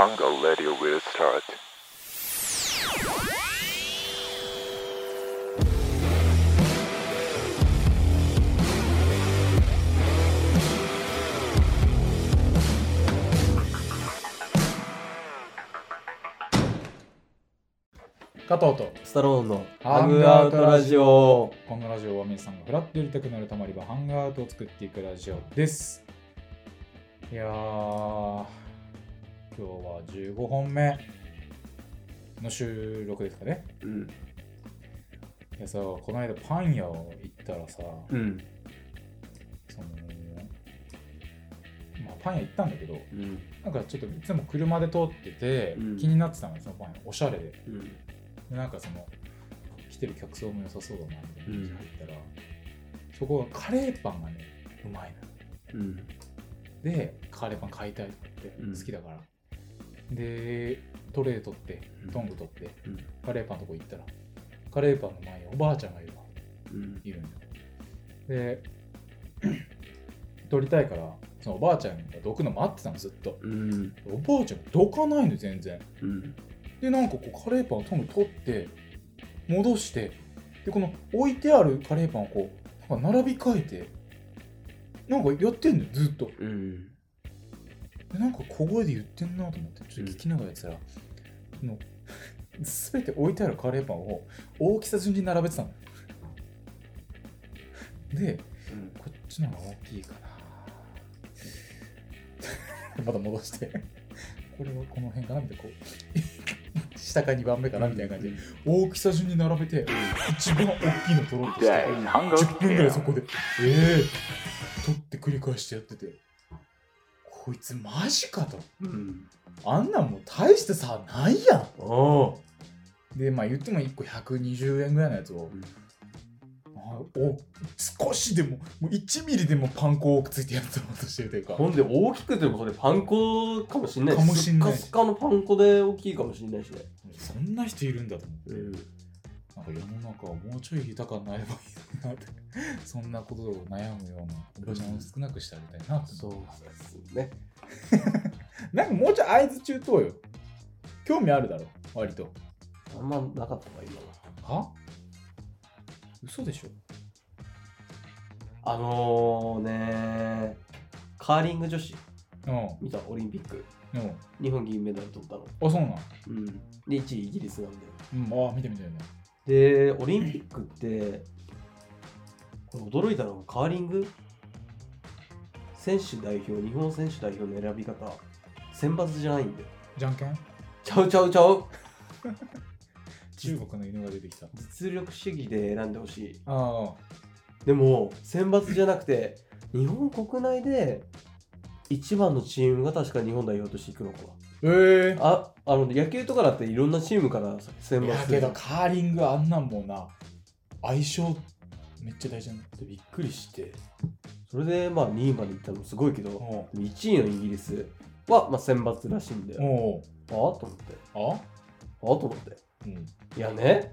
Hunger Radio will start. 加藤とスタローンのハハングングアウトアウトララジオジオ。このラジオは皆さんがフラッとやりたくなるたまり場ハングアウトを作っていくラジオですいやー今日は15本目の収録ですかねうん。いやさこの間パン屋行ったらさうん。そのまあパン屋行ったんだけどうん。なんかちょっといつも車で通ってて、うん気になってたのよそのパン屋おしゃれでうん。でなんかその来てる客層も良さそうだなみたいな感じで入ったら、そこはカレーパンがねうまいのうん。でカレーパン買いたいと思ってうん好きだから、でトレー取ってうんトング取ってうん。カレーパンのとこ行ったらカレーパンの前におばあちゃんがいるわうん。いるんだよで 取りたいからそのおばあちゃんがどくの待ってたのずっとうん。おばあちゃんがどかないの全然うん。でなんかこうカレーパンをトング取って戻してでこの置いてあるカレーパンをこうなんか並び替えてなんかやってんのよずっとうん。でなんか小声で言ってんなと思ってちょっと聞きながらやってたら、その 全て置いてあるカレーパンを大きさ順に並べてたの。でこっちの方が大きいかな。また戻して。これはこの辺かなみたいなこう 下か2番目かなみたいな感じで大きさ順に並べて一番大きいの取ろうとして Day Hunger 10分ぐらいそ.こでええ取って繰り返してやっててこいつマジかとうん。あんなんもう大して差ないやん。でまあ言っても1個120円ぐらいのやつを、あお少しでももう1ミリでもパン粉をついてやってとしてるというかほんで大きくてもそれパン粉かもしんないかもしんないスッカスカのパン粉で大きいかもしんないしね。そんな人いるんだと思って、うん。なんか世の中はもうちょい豊かになればいいなって そんなことを悩むようなおばちゃんを少なくしてあげたいなってそうですね。なんかもうちょい合図中等よ興味あるだろ割とあんまなかったわ、今の。は？嘘でしょあのーねカーリング女子うん見たオリンピック。うん日本銀メダル取ったの。あそうなん？うん。で、1位イギリスなんで。うんあ見てみたよねで、オリンピックって、これ驚いたのがカーリング？選手代表、日本選手代表の選び方、選抜じゃないんだよ。じゃんけん？ちゃうちゃうちゃう 中国の犬が出てきた実力主義で選んでほしい。あでも、選抜じゃなくて、日本国内で一番のチームが確か日本代表としていくのかな。ええあ、あの、野球とかだっていろんなチームから選いや抜するけどカーリングあんなんもんな相性めっちゃ大事なんだびっくりして。それで、まあ2位まで行ったのもすごいけど、お1位のイギリスは、まあ、選抜らしいんだよ。おああと思って。あ？あと思って。うん。いやね、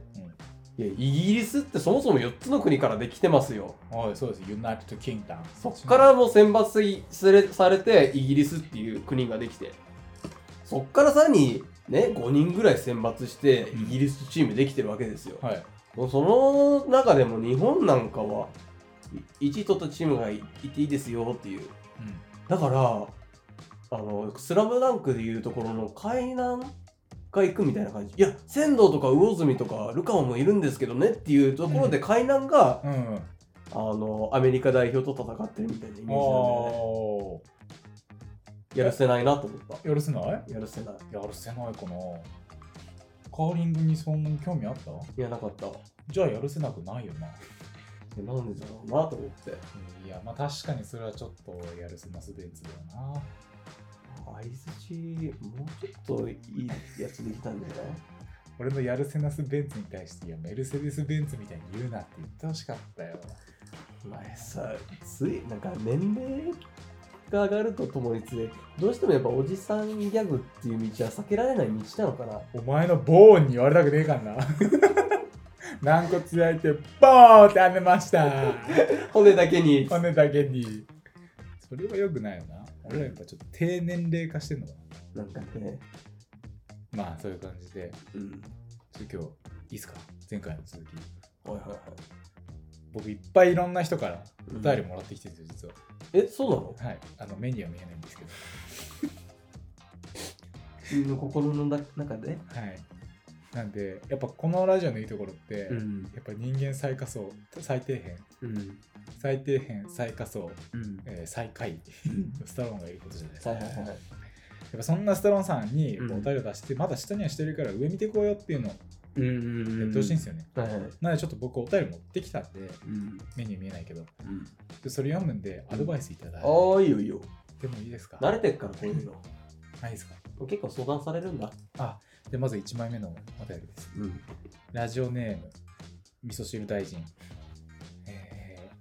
いや、イギリスってそもそも4つの国からできてますよ。はいそうです。ユナイテッドキングダムそっからもう選抜されて、イギリスっていう国ができて、そっからさらにね、5人ぐらい選抜して、うん。イギリスチームできてるわけですよ。はい。その中でも日本なんかは、1位取ったチームがいいていいですよっていう。うん。だから、あの、スラムダンクでいうところの海南が行くみたいな感じ。いや、仙道とか魚住とかルカワもいるんですけどねっていうところで海南が、うん。うんあの、アメリカ代表と戦ってるみたいなイメージなんで、ね、おやるせないなと思った。ーやるせない？やるせない。やるせないかなカーリングにそんなに興味あった？いや、なかった。じゃあやるせなくないよなえなんでだろうなと思って。いやまあ確かにそれはちょっとやるせなすベンツだよな相づち、もうちょっといいやつできたんだよね。俺のやるせなすベンツに対していやメルセデス・ベンツみたいに言うなって言ってほしかったよ前さ、つい、なんか年齢が上がるとともにつれ、どうしてもやっぱおじさんギャグっていう道は避けられない道なのかな？お前のボーンに言われたくねえかんな。軟骨焼いてボーンってはめました。骨だけに。骨だけに。それはよくないよな。俺らやっぱちょっと低年齢化してんのかな。んかね、なまあそういう感じで。うん。ちょっと今日いいですか？前回の続き。はいはいはい。僕いっぱいいろんな人からうん。お便りもらってきてるんですよ実は、え、そうなの？はい。あの目には見えないんですけど。君の心のな中で？はい。なんでやっぱこのラジオのいいところって、ん。やっぱ人間最下層最底辺。うん。最底辺最下層、うん。えー最下位。スタローンがいることじゃないですか、はいはいはい。やっぱそんなスタローンさんにうん。お便りを出して、まだ下にはしてるから上見てこうよっていうのをうんうんやってほしいんですよね、はいはい。なのでちょっと僕お便り持ってきたんでうん。目には見えないけどうん。でそれ読むんでアドバイスいただいて、ああ、いいよいいよ。でもいいですか？慣れてっから、こういうの。ないですか？結構相談されるんだ。あでまず1枚目のお便りですうん。ラジオネーム味噌汁大臣、えー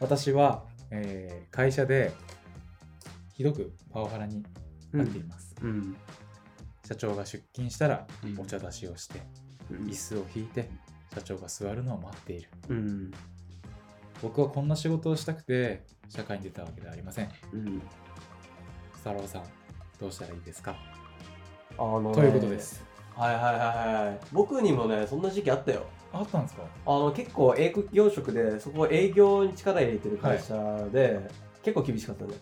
私は、えー会社でひどくパワハラになっています、うん。社長が出勤したらうんお茶出しをして、うん椅子を引いて社長が座るのを待っているうん。僕はこんな仕事をしたくて社会に出たわけではありませんうん。スタローさんどうしたらいいですか？あのねということです。はいはいはいはい。僕にもね、そんな時期あったよ。あったんですか？あの結構営業職で、そこ営業に力入れてる会社で、結構厳しかったね。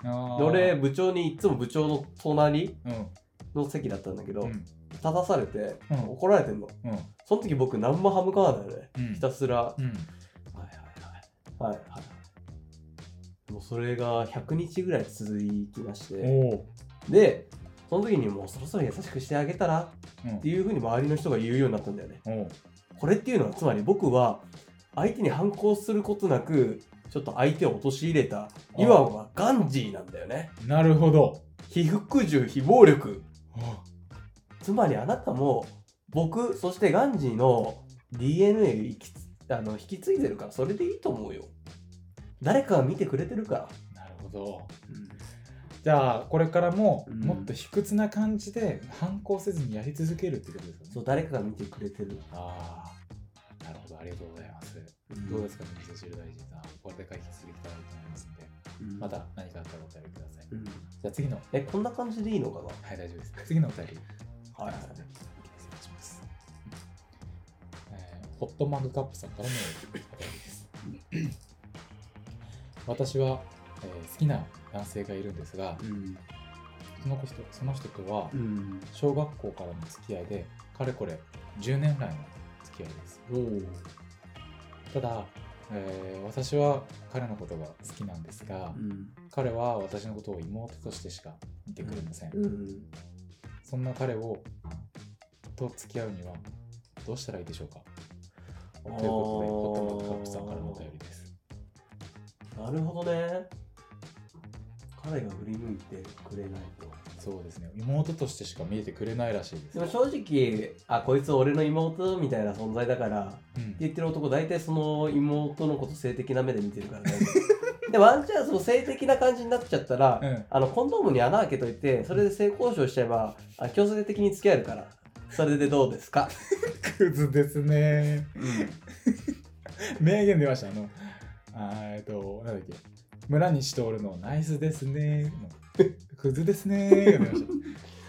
俺、部長にいつも部長の隣うんの席だったんだけど、うん立たされて、うん怒られてんの。うんその時僕何も歯向かわないよね。うんひたすら、はいうんはいはい。はいはい。もうそれが100日ぐらい続きまして、で、その時にもうそろそろ優しくしてあげたらうんっていうふうに周りの人が言うようになったんだよね。これっていうのはつまり僕は相手に反抗することなくちょっと相手を陥れたいわばガンジーなんだよね。なるほど非服従非暴力。あつまりあなたも僕そしてガンジーの DNA 引きつあの引き継いでるからそれでいいと思うよ。誰かが見てくれてるから。なるほど。じゃあこれからもうん。もっと卑屈な感じで反抗せずにやり続けるってことですよね。そう誰かが見てくれてる。ああなるほど。ありがとうございます。うん。どうですかね味噌汁大臣さん。これで解決できたらいいと思いますんで。うん。また何かあったらお便りください。うん。じゃあ次の。えこんな感じでいいのかな？はい大丈夫です。次のお便りはいえーホットマグカップさんからのお便りです。私は、えー好きな男性がいるんですがうんその人その人とはうん。小学校からの付き合いでかれこれ10年来の付き合いです。ただ、えー私は彼のことが好きなんですが、うん。彼は私のことを妹としてしか見てくれません、うんそんな彼をと付き合うにはどうしたらいいでしょうか？ということでホットマグカップさんからのお便りです。なるほどね。彼が振り向いてくれないと。そうですね。妹としてしか見えてくれないらしいです。でも正直あこいつ俺の妹みたいな存在だからってうん言ってる男大体その妹のこと性的な目で見てるからねでワンチャンその性的な感じになっちゃったら、うん。あのコンドームに穴開けといてそれで性交渉しちゃえばあ強制的に付き合えるから。それでどうですか、クズですね。うん、名言出ました。あのえっとなんだっけ。村西徹のナイスですね。の クズですね。が 出ました。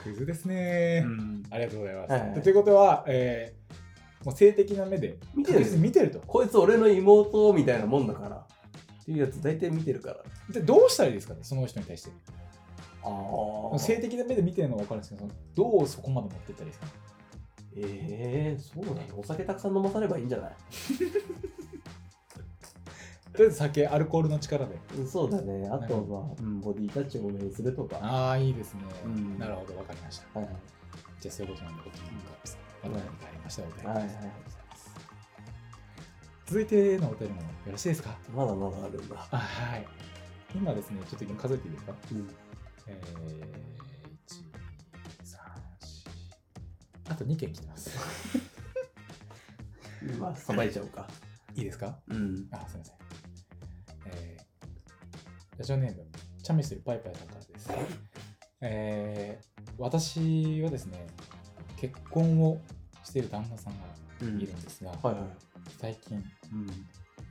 クズですね、ありがとうございます。はい。はいということは、えーもう性的な目で見てる見てると。こいつ俺の妹みたいなもんだからっていうやつ大体見てるからでどうしたらいいですかね、その人に対して。ああ性的な目で見てるのは分かるんですけど、どうそこまで持ってったらいいですかね。ええそうなのお酒たくさん飲まさればいいんじゃない？とりあえず酒、アルコールの力で。うんそうだねあとは、うん、ボディタッチを多めにするとかああ、いいですね。うんなるほど、分かりました。はいはいじゃあ、そういうことなんで、僕のカップさん。まりましたらお便りはいはい続いてのお便りもよろしいですか？まだまだあるんだあはい。今ですね、ちょっと今数えていいですか？うんえー、1、3、4。あと2件来てます。まあ さばいちゃおうかいいですか？うんあ、すみません。えー、ラジオネーム、チャミスルパイパイさんからです。えー、私はですね、結婚をしている旦那さんがいるんですが、はいはい最近、うん。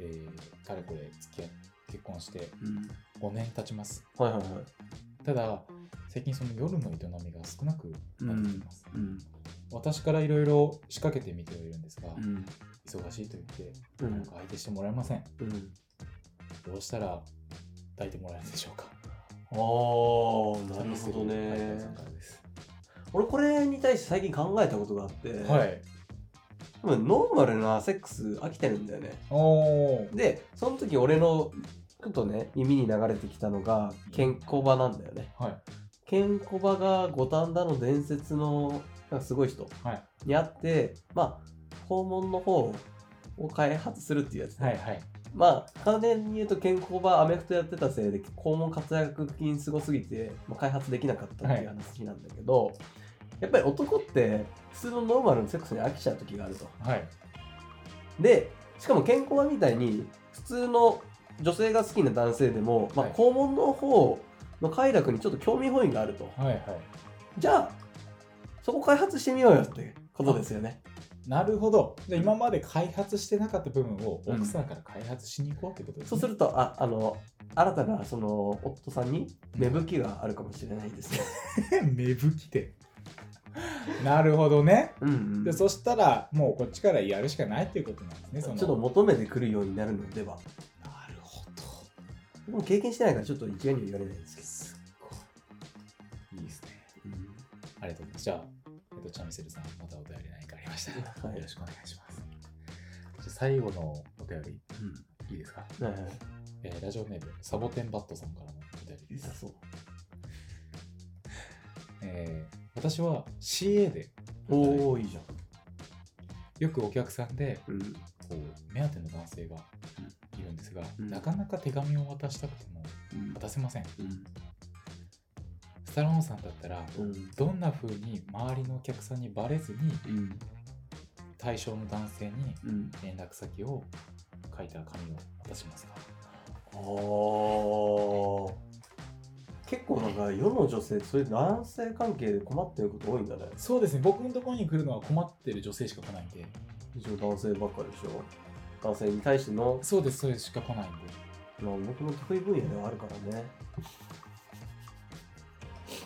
えー、かれこれ付き合結婚してうん。5年経ちます。はいはいはい。ただ最近その夜の営みが少なくなってきてます、うん。私からいろいろ仕掛けてみてはいるんですが、うん。忙しいと言ってうん。なんか相手してもらえません。うん。どうしたら抱いてもらえるでしょうか。ああなるほどね。俺これに対して最近考えたことがあって、はい多分ノーマルなセックス飽きてるんだよね。おー。でその時俺のちょっとね耳に流れてきたのがケンコバなんだよね。はい。ケンコバが五反田の伝説のなんかすごい人はい。に会ってまあ肛門の方を開発するっていうやつ、はいはい。まあ簡単に言うとケンコバアメフトやってたせいで肛門活躍筋すごすぎて、まあ、開発できなかったっていう話なんだけど、やっぱり男って普通のノーマルのセックスに飽きちゃう時があると。はい。でしかも健康みたいに普通の女性が好きな男性でも、まあ、はい。肛門の方の快楽にちょっと興味本位があると。はいはい。じゃあそこ開発してみようよってことですよね。なるほど。じゃあ今まで開発してなかった部分をうん。奥さんから開発しに行こうってことですね、そうするとああの新たなその夫さんに芽吹きがあるかもしれないですね。芽吹きで なるほどね。うん、うん、でそしたらもうこっちからやるしかないっていうことなんですねその。ちょっと求めてくるようになるのでは。なるほど。でも経験してないからちょっと一概には言われないですけど、すっごい。いいですね。うん。ありがとうございます。じゃあ、えっと、チャミセルさんまたお便り何かありました。ら、はい。よろしくお願いします。じゃあ最後のお便りいいですか、はいはい。えーラジオネームサボテンバットさんからのお便りです、そう。えー私は CA でおおいいじゃん。よくお客さんでうん。こう目当ての男性がいるんですが、うん。なかなか手紙を渡したくてもうん。渡せません。うん。スタローンさんだったらうん。どんな風に周りのお客さんにバレずにうん。対象の男性にうん。連絡先を書いた紙を渡しますか？あー結構なんか世の女性そういう男性関係で困ってること多いんだねそうですね。僕のところに来るのは困ってる女性しか来ないんで。一応男性ばっかりでしょ。男性に対しての、そうです。そうですしか来ないんで。まあ、僕の得意分野ではあるからね。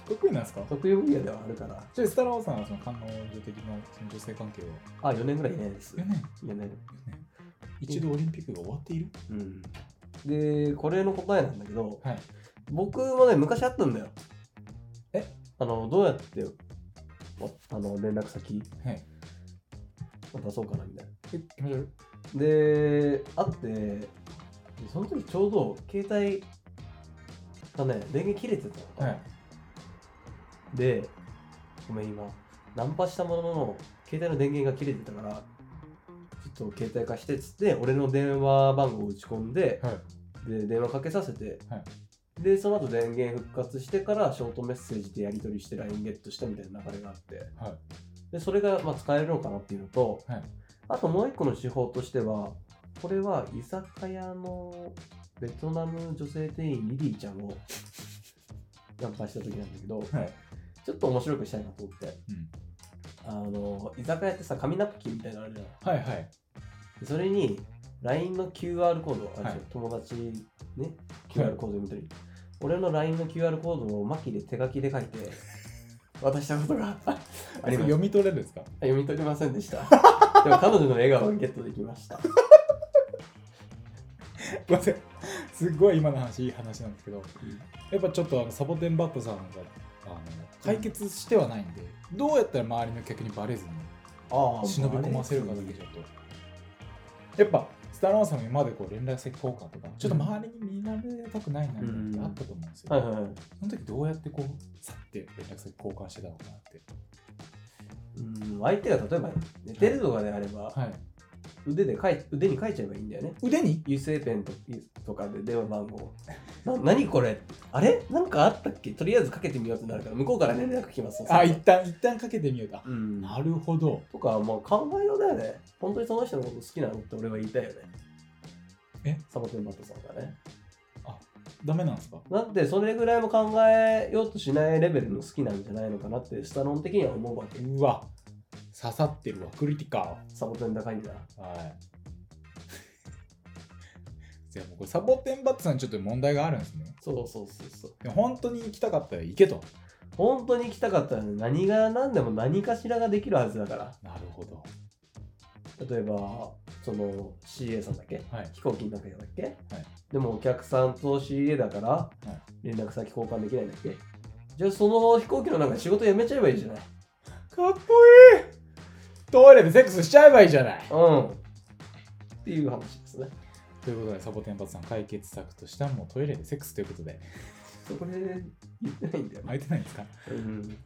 得意なんですか？得意分野ではあるから。じゃあスタローンさんはその官能女的なその女性関係は？あ4年ぐらいいないです。4年？4年。4年。一度オリンピックが終わっている？うん。でこれの答えなんだけどはい僕もね昔あったんだよ。え？あのどうやってわあの連絡先はい。渡そうかなみたいな。え気持ち悪いで、あって、でその時ちょうど携帯がね、電源切れてたのか。な、はい。で、ごめん今、ナンパしたものの、携帯の電源が切れてたから、ちょっと携帯貸してっつって、俺の電話番号を打ち込んで、はい。で、電話かけさせて、はいで、その後電源復活してから、ショートメッセージでやり取りして LINE ゲットしたみたいな流れがあって、はい。で、それがまあ使えるのかなっていうのと、はい。あともう一個の手法としては、これは居酒屋のベトナム女性店員リリーちゃんを ナンパした時なんだけど、はい。ちょっと面白くしたいなと思って、うん。あの、居酒屋ってさ、紙ナプキンみたいなのあるじゃん。はいはい。でそれに LINE の QR コードあるじゃん、はい。友達ね、QR コード読み取り。俺の LINE の QR コードをマキで手書きで書いて 渡したことが あります。読み取れるんですか？読み取れませんでした。でも彼女の笑顔をゲットできました。ごっごい今の話いい話なんですけどやっぱちょっとあのサボテンバットさんがあの解決してはないんでどうやったら周りの客にバレずにあ忍び込ませるかだけちょっとやっぱスタローンさんも今までこう連絡先交換とかちょっと周りに見られたくないなってあったと思うんですよ。その時どうやってこうさって連絡先交換してたのかなって。うん、相手が例えば寝てるとかであれば、はい腕で書い腕に書いちゃえばいいんだよね。腕に油性ペンととかで電話番号。な何これ？あれ？なんかあったっけ？とりあえずかけてみようってなるから、向こうから連絡来ます。あ一旦一旦かけてみようかうん。なるほどとか、まあ考えようだよね。本当にその人のこと好きなのって俺は言いたいよね。え？サボテンバットさんがね。ダメなんですか？だってそれぐらいも考えようとしないレベルの好きなんじゃないのかなってスタロン的には思うわけ。うわ刺さってるわクリティカサボテン高いんだ。ルはい。でもこれサボテンバッツさんにちょっと問題があるんですね。そうそうそうそう。でも本当に行きたかったら行けと。本当に行きたかったらね何が何でも何かしらができるはずだから。なるほど。例えばその CA さんだっけ？はい。飛行機の中だっけ、はい。でもお客さんと CA だから連絡先交換できないんだっけ？じゃあその飛行機の中で仕事辞めちゃえばいいじゃない。かっこいいトイレでセックスしちゃえばいいじゃない。うん。っていう話ですね。ということで、サボテンバッツさん解決策としてはもうトイレでセックスということで、そこで言ってないんだよね、空いてないんですか？うん。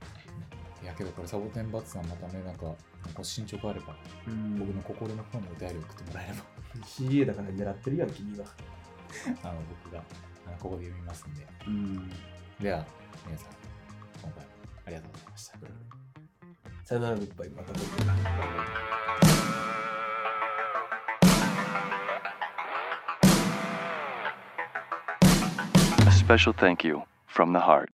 いやけどこれサボテンバッツさんまたね、なんか、ご進捗あれば、うん。僕の心の方にお便り送ってもらえれば、CA だから狙ってるやん君はあの僕があのここで読みますんで。うん。では、皆さん、今回もありがとうございました。さよならグッバイまた今度 A special thank you from the heart.